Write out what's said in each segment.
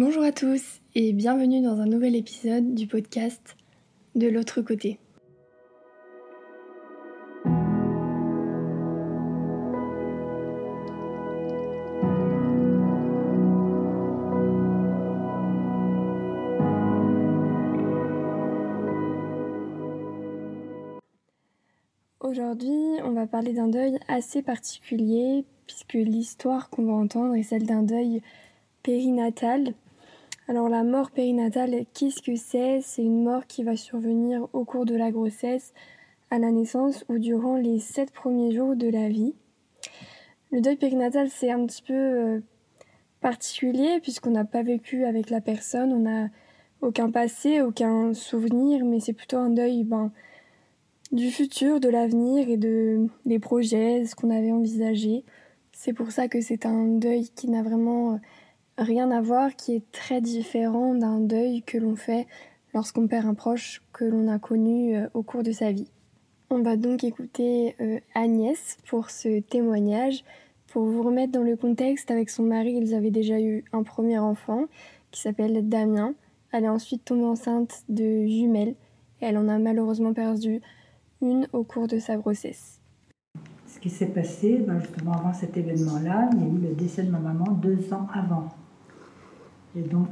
Bonjour à tous et bienvenue dans un nouvel épisode du podcast De l'autre côté. Aujourd'hui, on va parler d'un deuil assez particulier puisque l'histoire qu'on va entendre est celle d'un deuil périnatal. Alors la mort périnatale, qu'est-ce que c'est? C'est une mort qui va survenir au cours de la grossesse, à la naissance ou durant les sept premiers jours de la vie. Le deuil périnatal, c'est un petit peu euh, particulier puisqu'on n'a pas vécu avec la personne, on n'a aucun passé, aucun souvenir, mais c'est plutôt un deuil ben, du futur, de l'avenir et de, des projets, ce qu'on avait envisagé. C'est pour ça que c'est un deuil qui n'a vraiment euh, rien à voir, qui est très différent d'un deuil que l'on fait lorsqu'on perd un proche que l'on a connu euh, au cours de sa vie. On va donc écouter euh, Agnès pour ce témoignage. Pour vous remettre dans le contexte, avec son mari, ils avaient déjà eu un premier enfant qui s'appelle Damien. Elle est ensuite tombée enceinte de jumelles et elle en a malheureusement perdu une au cours de sa grossesse. Ce qui s'est passé, ben, justement avant cet événement-là, il y a eu le décès de ma maman deux ans avant. Et donc,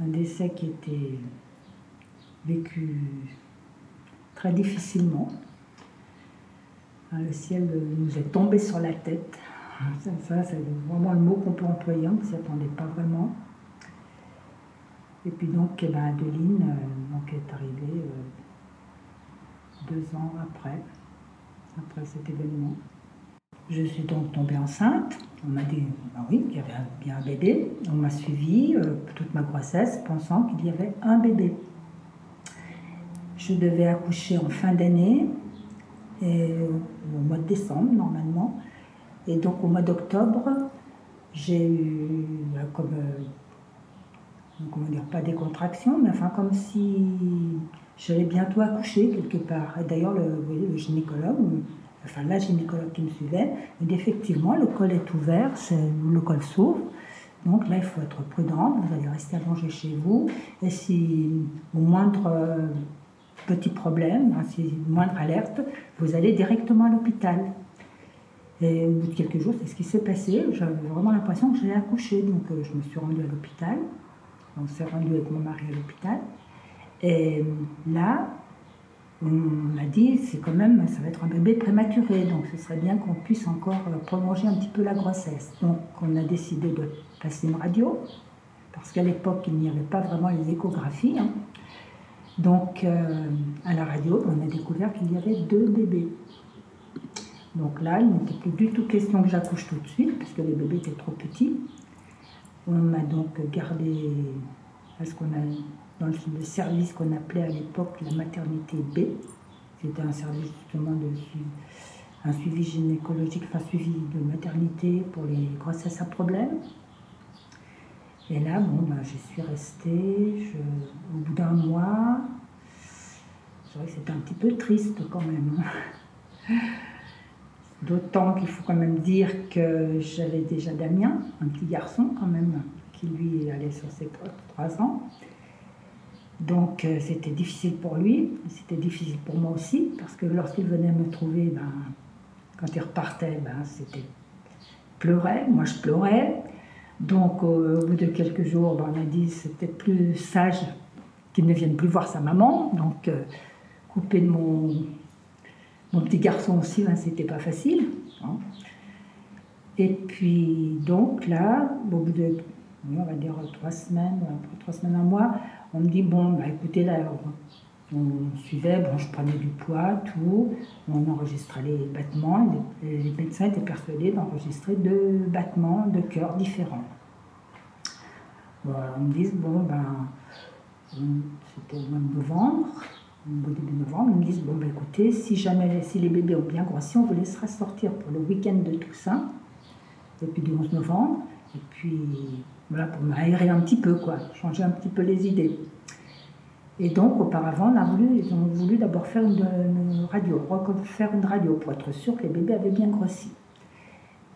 un décès qui était vécu très difficilement. Le ciel nous est tombé sur la tête. Ça, c'est vraiment le mot qu'on peut employer, on ne s'y attendait pas vraiment. Et puis donc, eh ben, Adeline euh, donc, est arrivée euh, deux ans après, après cet événement. Je suis donc tombée enceinte. On m'a dit bah oui, qu'il y avait bien un bébé. On m'a suivi euh, toute ma grossesse pensant qu'il y avait un bébé. Je devais accoucher en fin d'année, au mois de décembre normalement. Et donc au mois d'octobre, j'ai eu euh, comme, euh, comment dire, pas des contractions, mais enfin comme si j'allais bientôt accoucher quelque part. Et d'ailleurs, le, le gynécologue, enfin la gynécologue qui me suivait, dit effectivement, le col est ouvert, le col s'ouvre. Donc là, il faut être prudent, vous allez rester allongé chez vous. Et si au moindre euh, petit problème, hein, si moindre alerte, vous allez directement à l'hôpital. Et au bout de quelques jours, c'est ce qui s'est passé. J'avais vraiment l'impression que j'allais accoucher. Donc euh, je me suis rendue à l'hôpital. On s'est rendu avec mon mari à l'hôpital. Et là, on m'a dit, c'est quand même, ça va être un bébé prématuré, donc ce serait bien qu'on puisse encore euh, prolonger un petit peu la grossesse. Donc on a décidé de passer une radio, parce qu'à l'époque, il n'y avait pas vraiment les échographies. Hein. Donc euh, à la radio, on a découvert qu'il y avait deux bébés. Donc là, il n'était plus du tout question que j'accouche tout de suite, parce que les bébés étaient trop petits. On m'a donc gardé à ce qu'on a dans le service qu'on appelait à l'époque la maternité B. C'était un service justement de un suivi gynécologique, enfin suivi de maternité pour les grossesses à problème. Et là, bon, ben, j'y suis restée. au bout d'un mois, c'est vrai que c'était un petit peu triste quand même. Hein. D'autant qu'il faut quand même dire que j'avais déjà Damien, un petit garçon quand même, qui lui allait sur ses trois ans. Donc euh, c'était difficile pour lui, c'était difficile pour moi aussi, parce que lorsqu'il venait me trouver, ben, quand il repartait, ben, c'était pleurait, moi je pleurais. Donc au bout de quelques jours, ben, on a dit c'était plus sage qu'il ne vienne plus voir sa maman. Donc euh, couper de mon, mon petit garçon aussi, ben, c'était pas facile. Hein. Et puis donc là, au bout de on va dire trois semaines, trois semaines, un mois, on me dit, bon, bah, écoutez, là, on suivait, bon, je prenais du poids, tout, on enregistrait les battements, les, médecins étaient persuadés d'enregistrer deux battements de cœur différents. on me dit, bon, ben, c'était au mois de novembre, au début novembre, ils me disent, bon, ben, écoutez, si jamais, si les bébés ont bien grossi, on vous laissera sortir pour le week-end de Toussaint, depuis le 11 novembre, et puis voilà, pour m'aérer un petit peu, quoi, changer un petit peu les idées. Et donc, auparavant, on a voulu, ils ont voulu d'abord faire une, radio, faire une radio pour être sûr que les bébés avaient bien grossi.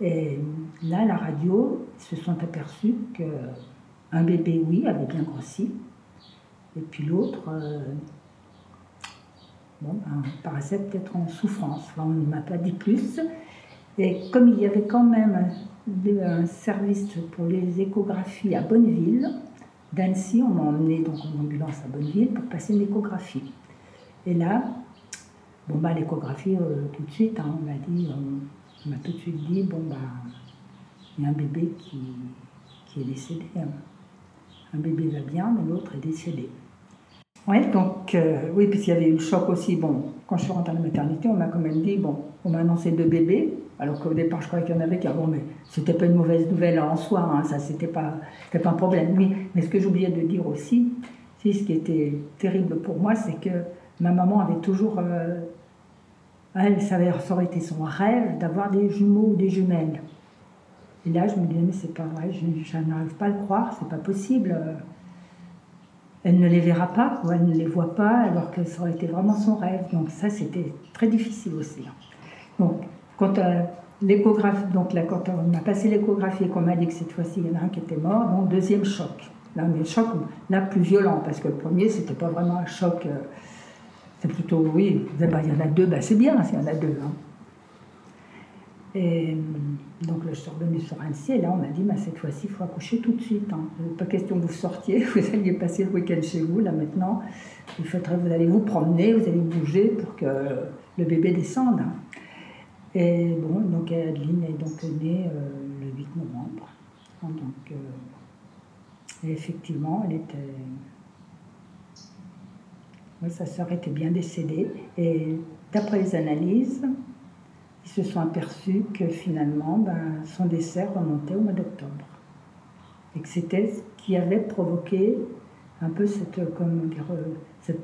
Et là, la radio, ils se sont aperçus qu'un bébé, oui, avait bien grossi, et puis l'autre, euh, bon, ben, paraissait peut-être en souffrance. on ne m'a pas dit plus. Et comme il y avait quand même un service pour les échographies à Bonneville, d'Annecy, on m'a emmené donc en ambulance à Bonneville pour passer une échographie. Et là, bon bah l'échographie euh, tout de suite, hein, on m'a dit, euh, on m'a tout de suite dit, bon bah il y a un bébé qui, qui est décédé. Hein. Un bébé va bien, mais l'autre est décédé. Ouais, donc euh, oui, puisqu'il y avait eu le choc aussi. Bon, quand je suis rentrée à la maternité, on m'a quand même dit, bon, on m'a annoncé deux bébés, alors qu'au départ, je croyais qu'il y en avait qu'un. Bon, mais c'était pas une mauvaise nouvelle en soi, hein, ça, c'était pas, pas un problème. Mais, ce que j'oubliais de dire aussi, c'est ce qui était terrible pour moi, c'est que ma maman avait toujours. Euh, elle, ça, aurait été son rêve d'avoir des jumeaux ou des jumelles. Et là, je me disais, mais c'est pas vrai, je, n'arrive pas à le croire, c'est pas possible elle ne les verra pas, ou elle ne les voit pas, alors que ça aurait été vraiment son rêve. Donc ça, c'était très difficile aussi. Donc, quand euh, là, quand on a passé l'échographie et qu'on m'a dit que cette fois-ci, il y en a un qui était mort, donc deuxième choc. Là, mais choc, là, plus violent, parce que le premier, c'était pas vraiment un choc. Euh, c'est plutôt, oui, il y en a deux, bah, c'est bien s'il y en a deux. Hein. Et donc je suis revenue sur Annecy et là on m'a dit bah, cette fois-ci il faut accoucher tout de suite. Hein. Pas question que vous sortiez, vous alliez passer le week-end chez vous. Là maintenant, il faudrait, vous allez vous promener, vous allez bouger pour que le bébé descende. Hein. Et bon, donc Adeline est donc née euh, le 8 novembre. Donc, euh, et effectivement, elle était. sa sœur était bien décédée. Et d'après les analyses, ils se sont aperçus que finalement, ben, son décès remontait au mois d'octobre. Et que c'était ce qui avait provoqué un peu cette, euh, cette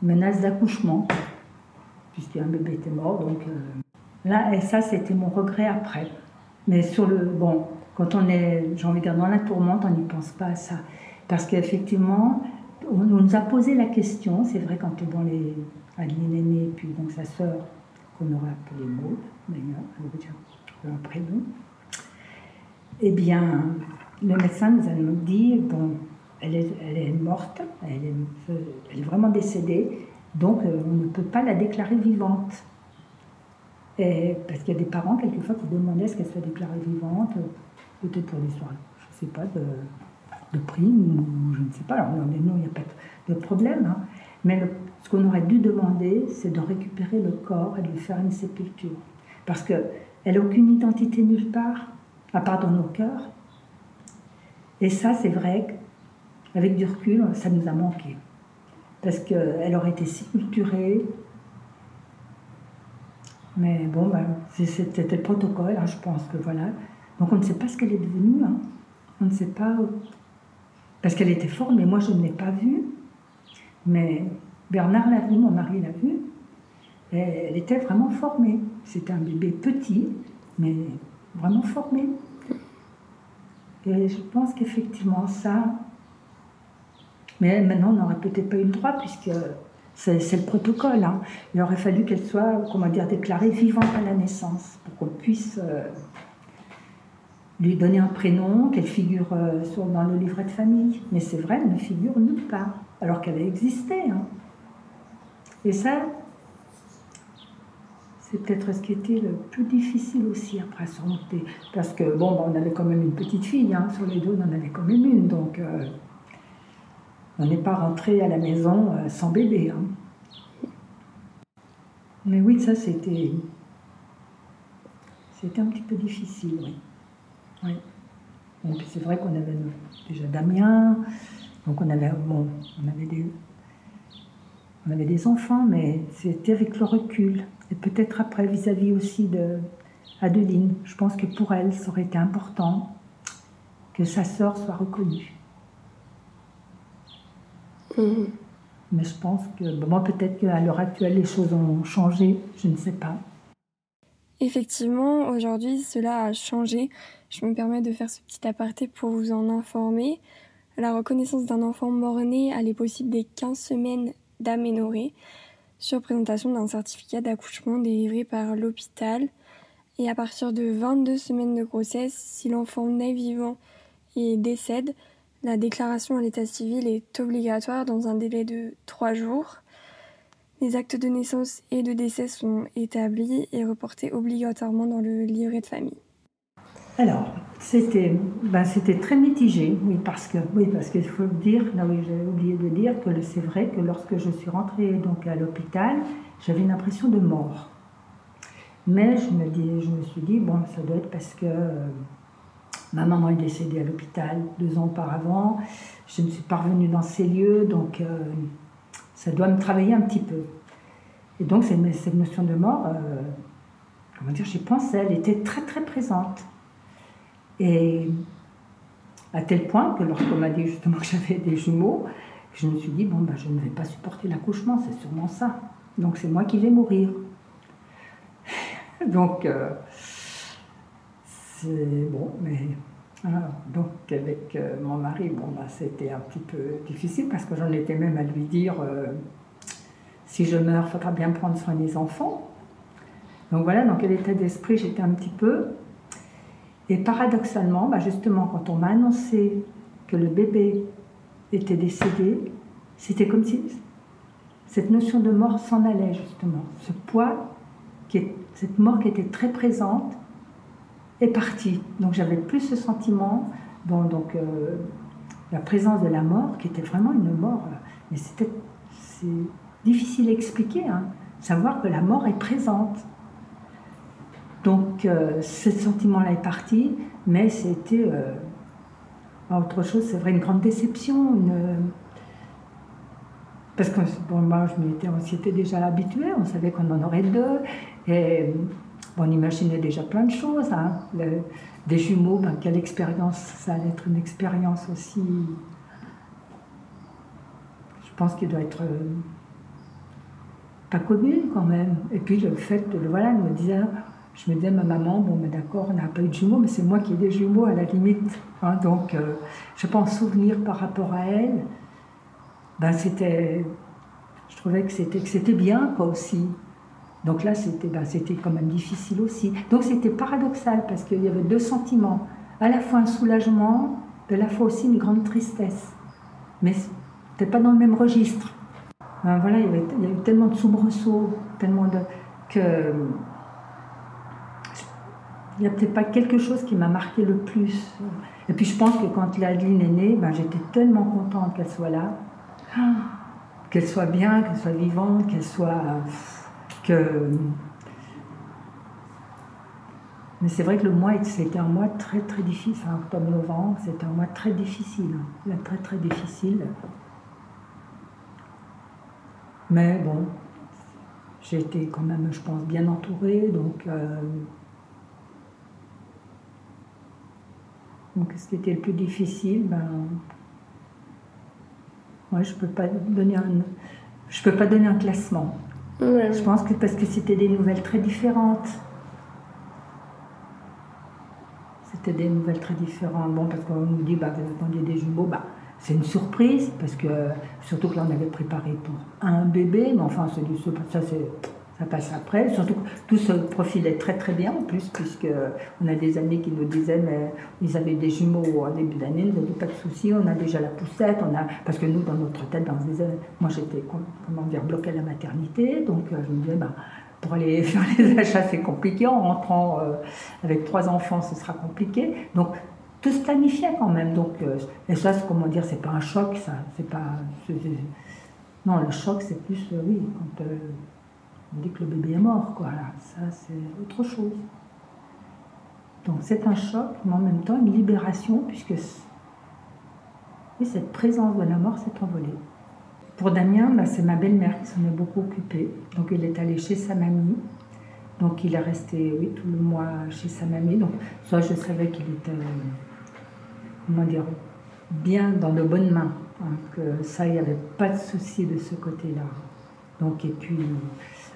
menace d'accouchement, puisqu'un bébé était mort. Donc euh, là, et ça, c'était mon regret après. Mais sur le. Bon, quand on est, j'ai envie de dire, dans la tourmente, on n'y pense pas à ça. Parce qu'effectivement, on, nous a posé la question, c'est vrai, quand bon, les, Adeline est née, puis donc sa sœur qu'on aurait appelé Maud, d'ailleurs, leur prénom, eh bien, le médecin nous a dit, bon, elle est, elle est morte, elle est, elle est, vraiment décédée, donc euh, on ne peut pas la déclarer vivante. Et, parce qu'il y a des parents, quelquefois, qui demandaient est-ce qu'elle soit déclarée vivante, peut-être pour l'histoire, je ne sais pas, de, de prime, ou je ne sais pas. Alors, non, il n'y a pas de, problème. Hein. Mais ce qu'on aurait dû demander, c'est de récupérer le corps et de lui faire une sépulture. Parce qu'elle n'a aucune identité nulle part, à part dans nos cœurs. Et ça, c'est vrai qu'avec du recul, ça nous a manqué. Parce qu'elle aurait été sépulturée. Mais bon, ben, c'était le protocole, hein, je pense que voilà. Donc on ne sait pas ce qu'elle est devenue. Hein. On ne sait pas. Parce qu'elle était forte, mais moi je ne l'ai pas vue. Mais Bernard l'a vu, mon mari l'a vu. Elle était vraiment formée. C'était un bébé petit, mais vraiment formé. Et je pense qu'effectivement, ça. Mais maintenant, on n'aurait peut-être pas eu le droit, puisque c'est le protocole. Hein. Il aurait fallu qu'elle soit, comment dire, déclarée vivante à la naissance, pour qu'on puisse euh, lui donner un prénom, qu'elle figure euh, dans le livret de famille. Mais c'est vrai, elle ne figure nulle part alors qu'elle a existé. Hein. Et ça, c'est peut-être ce qui était le plus difficile aussi après à surmonter. Parce que, bon, on avait quand même une petite fille, hein, sur les deux, on en avait quand même une, donc euh, on n'est pas rentré à la maison euh, sans bébé. Hein. Mais oui, ça c'était. C'était un petit peu difficile, oui. c'est vrai qu'on avait déjà Damien, donc on avait des enfants, mais c'était avec le recul. Et peut-être après, vis-à-vis aussi de Adeline, je pense que pour elle, ça aurait été important que sa sœur soit reconnue. Mais je pense que, moi, peut-être qu'à l'heure actuelle, les choses ont changé, je ne sais pas. Effectivement, aujourd'hui, cela a changé. Je me permets de faire ce petit aparté pour vous en informer. La reconnaissance d'un enfant mort-né allait possible dès 15 semaines d'aménorrhée sur présentation d'un certificat d'accouchement délivré par l'hôpital Et à partir de 22 semaines de grossesse, si l'enfant naît vivant et décède, la déclaration à l'état civil est obligatoire dans un délai de 3 jours. Les actes de naissance et de décès sont établis et reportés obligatoirement dans le livret de famille. Alors, c'était ben, très mitigé, oui, parce que oui, parce qu'il faut dire, là oui, j'ai oublié de dire que c'est vrai que lorsque je suis rentrée donc à l'hôpital, j'avais une impression de mort. Mais je me, dis, je me suis dit, bon, ça doit être parce que euh, ma maman est décédée à l'hôpital deux ans auparavant, je ne suis pas revenue dans ces lieux, donc euh, ça doit me travailler un petit peu. Et donc cette notion de mort, euh, comment dire, j'y pensais, elle était très très présente. Et à tel point que lorsqu'on m'a dit justement que j'avais des jumeaux, je me suis dit, bon, ben, je ne vais pas supporter l'accouchement, c'est sûrement ça. Donc c'est moi qui vais mourir. Donc, euh, c'est bon, mais. donc, avec euh, mon mari, bon, bah, c'était un petit peu difficile parce que j'en étais même à lui dire euh, si je meurs, il faudra bien prendre soin des enfants. Donc voilà, dans quel état d'esprit j'étais un petit peu. Et paradoxalement, bah, justement, quand on m'a annoncé que le bébé était décédé, c'était comme si cette notion de mort s'en allait, justement. Ce poids, cette mort qui était très présente, est partie. Donc j'avais plus ce sentiment, bon, donc euh, la présence de la mort, qui était vraiment une mort, euh, mais c'était c'est difficile à expliquer, hein, savoir que la mort est présente. Donc euh, ce sentiment-là est parti, mais c'était autre chose, c'est vrai, une grande déception, parce que bon, moi, je m'étais, on s'y était déjà habitué, on savait qu'on en aurait deux. Et on imaginait déjà plein de choses. Hein. des jumeaux, ben, quelle expérience, ça allait être une expérience aussi. Je pense qu'il doit être euh, pas commune quand même. Et puis le fait de, voilà, me disait, je me disais ma maman, bon, mais d'accord, on n'a pas eu de jumeaux, mais c'est moi qui ai des jumeaux à la limite. Hein. donc, euh, je pense souvenir par rapport à elle ben c'était, je trouvais que c'était bien quoi aussi. Donc là, c'était, ben c'était quand même difficile aussi. Donc c'était paradoxal parce qu'il y avait deux sentiments, à la fois un soulagement, et à la fois aussi une grande tristesse. Mais c'était pas dans le même registre. Ben voilà, il y, avait, il y a eu tellement de soubresauts, tellement de que il n'y a peut-être pas quelque chose qui m'a marqué le plus. Et puis je pense que quand Adeline est née, ben, j'étais tellement contente qu'elle soit là qu'elle soit bien, qu'elle soit vivante, qu'elle soit. Mais c'est vrai que le mois, c'était un mois très très difficile, enfin, octobre-novembre, c'était un mois très difficile, très très difficile. Mais bon, j'ai été quand même, je pense, bien entourée, donc. Euh, donc, ce qui était le plus difficile, ben, moi, je peux pas donner un, je peux pas donner un classement. Je pense que parce que c'était des nouvelles très différentes. C'était des nouvelles très différentes. Bon, parce qu'on nous dit, bah, vous attendiez des jumeaux, bah, c'est une surprise, parce que surtout que là, on avait préparé pour un bébé, mais enfin, ça, c'est ça passe après. Surtout que tout se profilait très très bien en plus, puisque on a des amis qui nous disaient, mais ils avaient des jumeaux en début d'année, ils n'avaient pas de soucis, on a déjà la poussette, on a, parce que nous, dans notre tête, dans les, moi j'étais, comment dire, bloquée à la maternité, donc euh, je me disais, bah, pour aller faire les achats, c'est compliqué, en rentrant euh, avec trois enfants, ce sera compliqué. Donc, tout se planifiait quand même. Donc, euh, et ça, comment dire, c'est pas un choc, ça. C'est pas. non, le choc, c'est plus, oui, quand dit que le bébé est mort, quoi. ça, c'est autre chose. Donc c'est un choc, mais en même temps une libération, puisque cette présence de la mort s'est envolée. Pour Damien, bah, c'est ma belle-mère qui s'en est beaucoup occupée. Donc il est allé chez sa mamie. Donc il est resté oui, tout le mois chez sa mamie. Donc soit je savais qu'il était, comment dire, bien dans de bonnes mains. Hein, que ça, il n'y avait pas de souci de ce côté-là. Donc et puis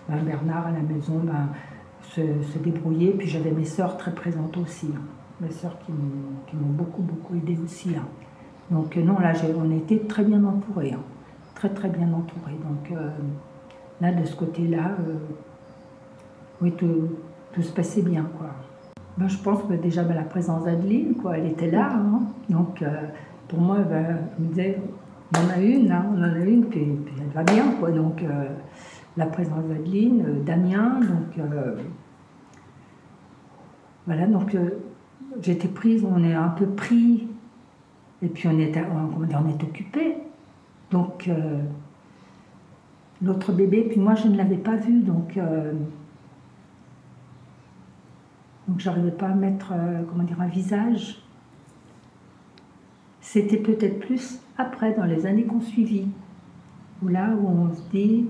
ben, Bernard à la maison ben, se, débrouillait. Puis j'avais mes sœurs très présentes aussi. Hein. Mes sœurs qui m'ont beaucoup, beaucoup aidé aussi. Hein. Donc euh, non, là, on était très bien entourés. Hein. Très, très bien entourés. Donc euh, là, de ce côté-là, euh, oui, tout, se passait bien. Quoi. Ben, je pense que déjà ben, la présence d'Adeline, quoi, elle était là. Donc pour moi, ben, me disait, on en a une, hein, on en a une, puis, elle va bien. Quoi. Donc euh, la présence d'Adeline, euh, Damien, donc voilà, donc j'étais prise, on est un peu pris, et puis on est, on, on est occupé. Donc l'autre bébé, puis moi je ne l'avais pas vu, donc donc j'arrivais pas à mettre euh, comment dire, un visage. C'était peut-être plus après, dans les années qu'on suivit, où là où on se dit,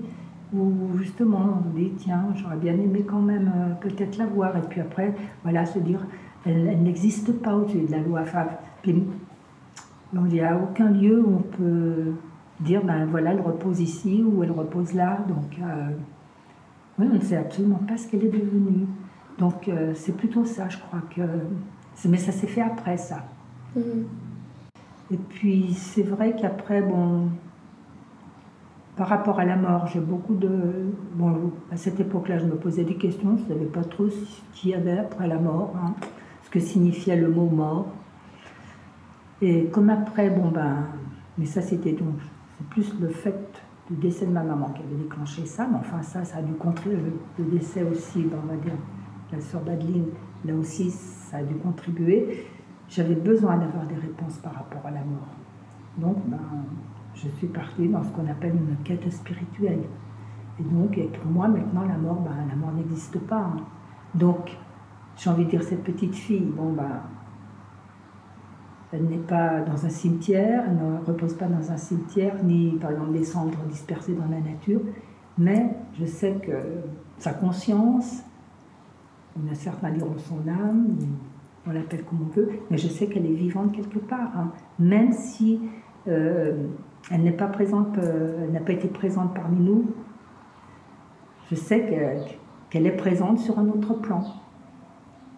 où justement on se dit, tiens, j'aurais bien aimé quand même euh, peut-être la voir. Et puis après, voilà, se dire, elle, n'existe pas au-dessus de la loi. Enfin, puis, il n'y a aucun lieu où on peut dire, ben voilà, elle repose ici ou elle repose là. Donc, euh, oui, on ne sait absolument pas ce qu'elle est devenue. Donc euh, c'est plutôt ça, je crois que. Mais ça s'est fait après ça. Mhm. Et puis c'est vrai qu'après, bon, par rapport à la mort, j'ai beaucoup de. Bon, à cette époque-là, je me posais des questions, je ne savais pas trop ce qu'il y avait après la mort, hein, ce que signifiait le mot mort. Et comme après, bon ben. Mais ça, c'était donc. C'est plus le fait du décès de ma maman qui avait déclenché ça, mais enfin, ça, ça a dû contribuer. Le décès aussi, ben, on va dire la sœur d'Adeline, là aussi, ça a dû contribuer. J'avais besoin d'avoir des réponses par rapport à la mort. Donc, ben, je suis partie dans ce qu'on appelle une quête spirituelle. Et donc, pour moi, maintenant, la mort, ben, la mort n'existe pas. Hein. Donc, j'ai envie de dire, cette petite fille, bon, ben, elle n'est pas dans un cimetière, elle ne repose pas dans un cimetière, ni par exemple des cendres dispersées dans la nature, mais je sais que sa conscience, on a certains diront son âme, on l'appelle comme on veut, mais je sais qu'elle est vivante quelque part, hein. même si euh, elle n'est pas présente, euh, n'a pas été présente parmi nous. Je sais qu'elle est présente sur un autre plan.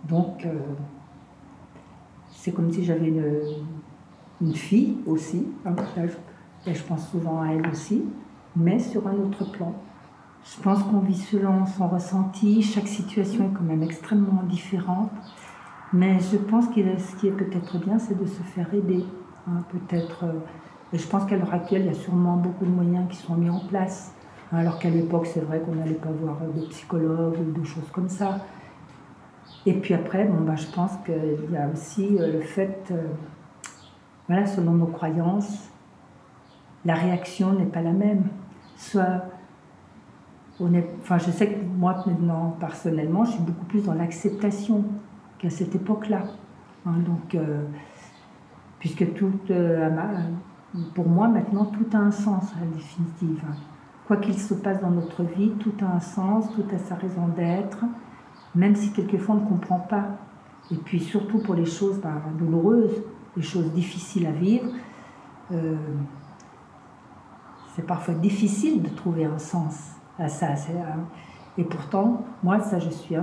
Donc, euh, c'est comme si j'avais une, fille aussi. Hein. je pense souvent à elle aussi, mais sur un autre plan. Je pense qu'on vit selon son ressenti. Chaque situation est quand même extrêmement différente. Mais je pense que ce qui est peut-être bien, c'est de se faire aider. Hein, peut-être. Euh, je pense qu'à l'heure actuelle, il y a sûrement beaucoup de moyens qui sont mis en place. Hein, alors qu'à l'époque, c'est vrai qu'on n'allait pas voir de psychologues ou de choses comme ça. Et puis après, bon, bah, je pense qu'il y a aussi euh, le fait, euh, voilà, selon nos croyances, la réaction n'est pas la même. Soit enfin, je sais que moi, maintenant, personnellement, je suis beaucoup plus dans l'acceptation qu'à cette époque-là. Hein, donc, euh, puisque tout, euh, pour moi, maintenant, tout a un sens, à la définitive. Quoi qu'il se passe dans notre vie, tout a un sens, tout a sa raison d'être, même si quelquefois on ne comprend pas. Et puis, surtout pour les choses bah, douloureuses, les choses difficiles à vivre, euh, c'est parfois difficile de trouver un sens ça. et pourtant, moi, ça, je suis.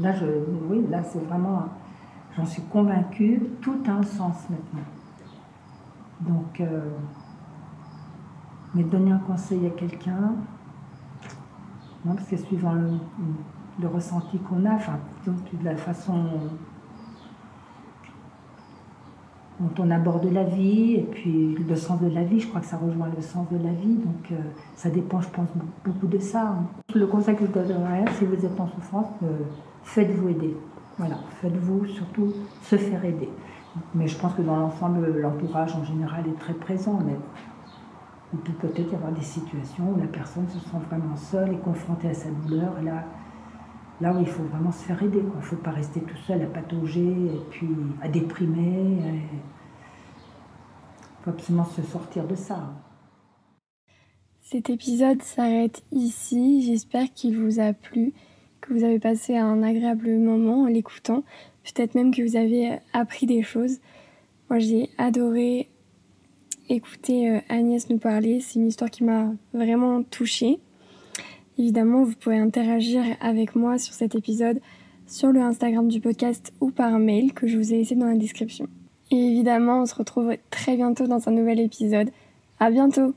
Là, je, oui, là, c'est vraiment. J'en suis convaincue, tout a un sens maintenant. Donc, euh, mais donner un conseil à quelqu'un, non, parce que suivant le, ressenti qu'on a, enfin, de la façon dont on aborde la vie, et puis le sens de la vie, je crois que ça rejoint le sens de la vie, donc euh, ça dépend, je pense, beaucoup de ça. Le conseil que je donnerais, si vous êtes en souffrance, euh, faites-vous aider. Voilà, faites-vous surtout se faire aider. Mais je pense que dans l'ensemble, l'entourage en général est très présent, mais il peut peut-être y avoir des situations où la personne se sent vraiment seule et confrontée à sa douleur, là, là où il faut vraiment se faire aider. Il ne faut pas rester tout seul à patauger et puis à déprimer. Il faut absolument se sortir de ça. Cet épisode s'arrête ici. J'espère qu'il vous a plu, que vous avez passé un agréable moment en l'écoutant. Peut-être même que vous avez appris des choses. Moi, j'ai adoré écouter euh, Agnès nous parler. C'est une histoire qui m'a vraiment touchée. Évidemment, vous pouvez interagir avec moi sur cet épisode sur le Instagram du podcast ou par mail que je vous ai laissé dans la description. Et évidemment, on se retrouve très bientôt dans un nouvel épisode. À bientôt!